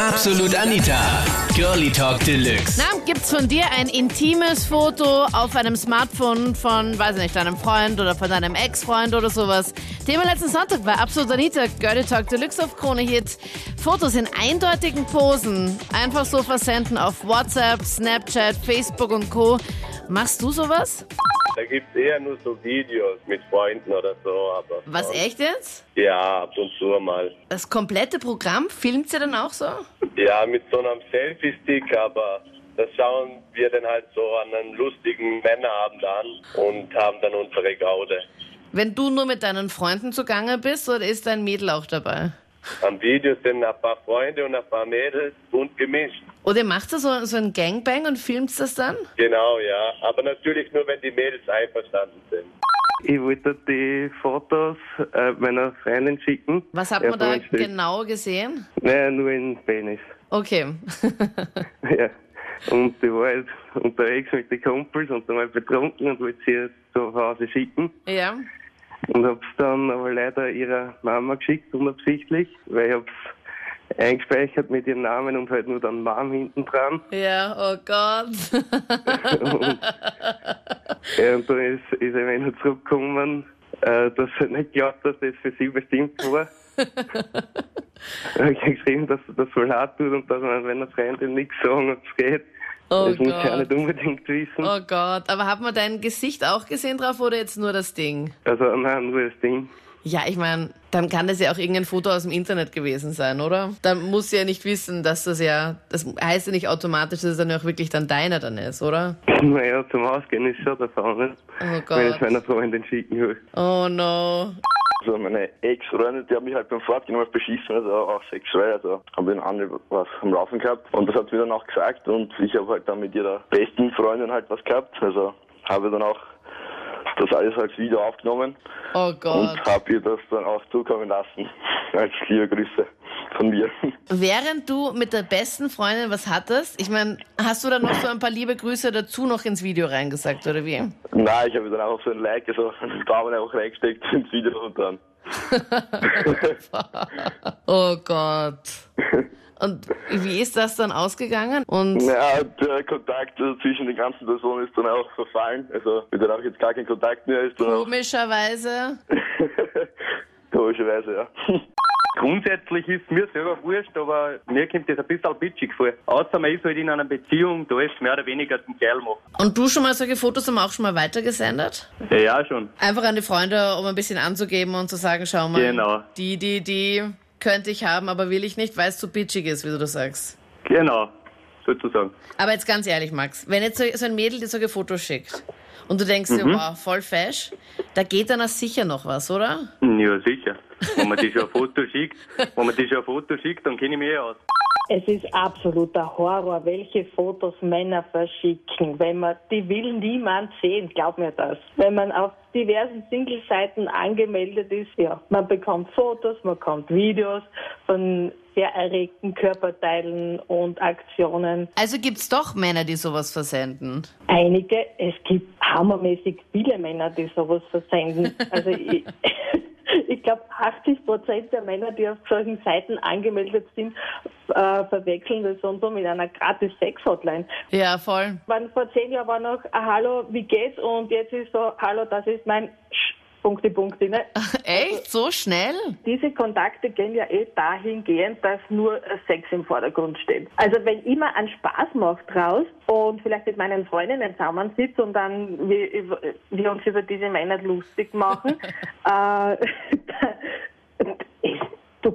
Absolut Anita. Girlie Talk Deluxe. Na, gibt's von dir ein intimes Foto auf einem Smartphone von, weiß ich nicht, deinem Freund oder von deinem Ex-Freund oder sowas? Thema letzten Sonntag war Absolut Anita, Girlie Talk Deluxe auf Krone Hit. Fotos in eindeutigen Posen. Einfach so versenden auf WhatsApp, Snapchat, Facebook und Co. Machst du sowas? Da gibt es eher nur so Videos mit Freunden oder so, aber. Was, echt jetzt? Ja, ab und zu mal. Das komplette Programm filmt ihr dann auch so? Ja, mit so einem Selfie-Stick, aber das schauen wir dann halt so an einem lustigen Männerabend an und haben dann unsere Gaude. Wenn du nur mit deinen Freunden zugange bist oder ist dein Mädel auch dabei? Am Video sind ein paar Freunde und ein paar Mädels bunt gemischt. Oder macht ihr so, so ein Gangbang und filmt das dann? Genau, ja. Aber natürlich nur, wenn die Mädels einverstanden sind. Ich wollte die Fotos äh, meiner Freundin schicken. Was hat man da genau gesehen? Nein, nur in Penis. Okay. ja. Und ich war halt unterwegs mit den Kumpels und dann mal betrunken und wollte sie jetzt zu Hause schicken. ja. Und hab's dann aber leider ihrer Mama geschickt, unabsichtlich, weil ich hab's eingespeichert mit ihrem Namen und halt nur dann Mom hinten dran. Ja, oh Gott. und, ja, und dann ist, ist er wieder zurückgekommen, äh, dass er nicht glaubt, dass das für sie bestimmt war. ich habe geschrieben, dass er das voll hart tut und dass man meiner Freundin nichts sagen, ob es geht. Oh das muss ich Gott. auch nicht unbedingt wissen. Oh Gott. Aber hat man dein Gesicht auch gesehen drauf oder jetzt nur das Ding? Also, nein, nur das Ding. Ja, ich meine, dann kann das ja auch irgendein Foto aus dem Internet gewesen sein, oder? Dann muss sie ja nicht wissen, dass das ja, das heißt ja nicht automatisch, dass es dann auch wirklich dann deiner dann ist, oder? Naja, zum Ausgehen ist schon davon, ne? Oh Wenn ich Gott. meiner Freundin schicken will. Oh no. Also meine Ex-Freundin, die hat mich halt beim Fortgehen was beschissen, also auch sexuell, also haben wir andere was am Laufen gehabt und das hat sie mir dann auch gesagt und ich habe halt dann mit ihrer besten Freundin halt was gehabt, also habe dann auch das alles als Video aufgenommen Oh Gott. und habe ihr das dann auch zukommen lassen, als liebe Grüße von mir. Während du mit der besten Freundin was hattest, ich meine, hast du dann noch so ein paar liebe Grüße dazu noch ins Video reingesagt, oder wie? Nein, ich habe dann auch so ein Like, also einen Daumen einfach reingesteckt ins Video und dann Oh Gott. Und wie ist das dann ausgegangen? Und Ja, der Kontakt zwischen den ganzen Personen ist dann auch verfallen. Also, mit der auch jetzt gar kein Kontakt mehr ist, komischerweise, komischerweise, ja. Grundsätzlich ist mir selber wurscht, aber mir kommt das ein bisschen bitchig vor. Außer man ist halt in einer Beziehung, da ist mehr oder weniger zum Kerl machen. und du schon mal solche Fotos haben auch schon mal weitergesendet? Ja, ja, schon. Einfach an die Freunde, um ein bisschen anzugeben und zu sagen, schau mal, Genau. die, die, die könnte ich haben, aber will ich nicht, weil es zu bitchig ist, wie du das sagst. Genau, sozusagen. Aber jetzt ganz ehrlich, Max, wenn jetzt so so ein Mädel dir solche Fotos schickt und du denkst dir, Mhm. wow, voll fesch, da geht dann auch sicher noch was, oder? Ja, sicher. Wenn man dir schon ein Foto schickt, wenn man dir schon ein Foto schickt, dann kenne ich mich eh aus. Es ist absoluter Horror, welche Fotos Männer verschicken. Wenn man, die will niemand sehen, glaub mir das. Wenn man auf diversen Single-Seiten angemeldet ist, ja, man bekommt Fotos, man bekommt Videos von sehr erregten Körperteilen und Aktionen. Also gibt's doch Männer, die sowas versenden. Einige, es gibt hammermäßig viele Männer, die sowas versenden. Also ich, ich glaube, 80 Prozent der Männer, die auf solchen Seiten angemeldet sind, äh, verwechseln das und so mit einer gratis Sex-Hotline. Ja, voll. Vor zehn Jahren war noch, ah, hallo, wie geht's? Und jetzt ist so, hallo, das ist mein Punkte, Punkte. Ne? Echt? So schnell? Diese Kontakte gehen ja eh dahingehend, dass nur Sex im Vordergrund steht. Also wenn ich mir einen Spaß mache draus und vielleicht mit meinen Freundinnen zusammensitze und dann wir, wir uns über diese Männer lustig machen, äh,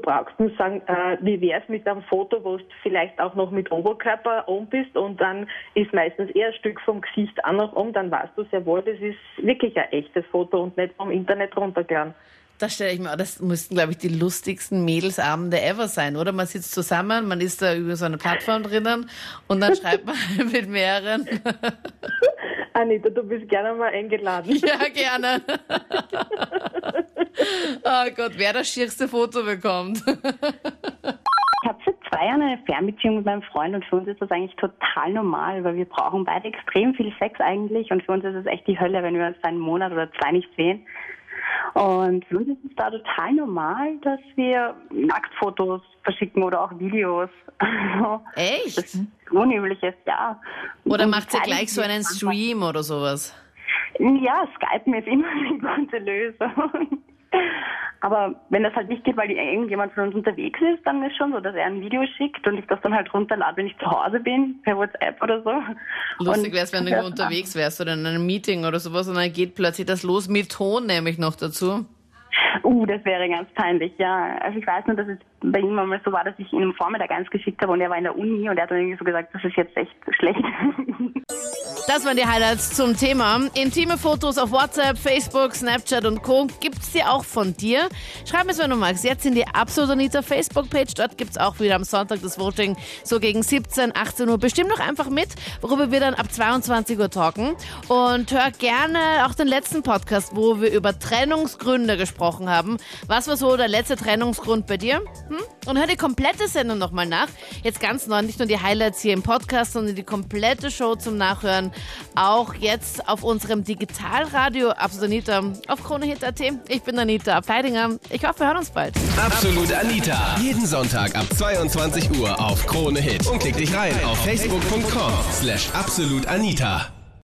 brauchst nur sagen, äh, wie wär's mit einem Foto, wo du vielleicht auch noch mit Oberkörper um bist und dann ist meistens eher ein Stück vom Gesicht auch noch um, dann weißt du sehr wohl, das ist wirklich ein echtes Foto und nicht vom Internet runtergeladen. Das stelle ich mir, vor, das müssten, glaube ich, die lustigsten Mädelsabende ever sein, oder? Man sitzt zusammen, man ist da über so eine Plattform drinnen und dann schreibt man mit mehreren. Anita, du bist gerne mal eingeladen. Ja, gerne. Oh Gott, wer das schierste Foto bekommt. Ich habe seit zwei Jahren eine Fernbeziehung mit meinem Freund und für uns ist das eigentlich total normal, weil wir brauchen beide extrem viel Sex eigentlich und für uns ist es echt die Hölle, wenn wir uns einen Monat oder zwei nicht sehen. Und für uns ist es da total normal, dass wir Nacktfotos verschicken oder auch Videos. Echt? Das ist unübliches, ja. Oder Und macht ihr gleich so einen Stream oder sowas? Ja, Skypen ist immer eine gute Lösung. Aber wenn das halt nicht geht, weil irgendjemand von uns unterwegs ist, dann ist schon so, dass er ein Video schickt und ich das dann halt runterlade, wenn ich zu Hause bin, per WhatsApp oder so. Lustig wäre es, wenn du unterwegs wärst oder in einem Meeting oder sowas und dann geht plötzlich das los mit Ton nämlich noch dazu. Uh, das wäre ganz peinlich, ja. Also ich weiß nur, dass es bei ihm einmal so war, dass ich ihn am Vormittag eins geschickt habe und er war in der Uni und er hat dann irgendwie so gesagt, das ist jetzt echt schlecht. Das waren die Highlights zum Thema. Intime Fotos auf WhatsApp, Facebook, Snapchat und Co. Gibt's die auch von dir? Schreib mir's, wenn du magst. Jetzt in die Absolut Anita Facebook-Page. Dort gibt's auch wieder am Sonntag das Voting. So gegen 17, 18 Uhr. Bestimm doch einfach mit, worüber wir dann ab 22 Uhr talken. Und hör gerne auch den letzten Podcast, wo wir über Trennungsgründe gesprochen haben. Was war so der letzte Trennungsgrund bei dir? Hm? Und hör die komplette Sendung nochmal nach. Jetzt ganz neu, nicht nur die Highlights hier im Podcast, sondern die komplette Show zum Nachhören. Auch jetzt auf unserem Digitalradio Absolut Anita auf KroneHit.at. Ich bin Anita Abteidinger. Ich hoffe, wir hören uns bald. Absolut Anita. Jeden Sonntag ab 22 Uhr auf Krone Hit. Und klick dich rein auf facebook.com slash absolutanita.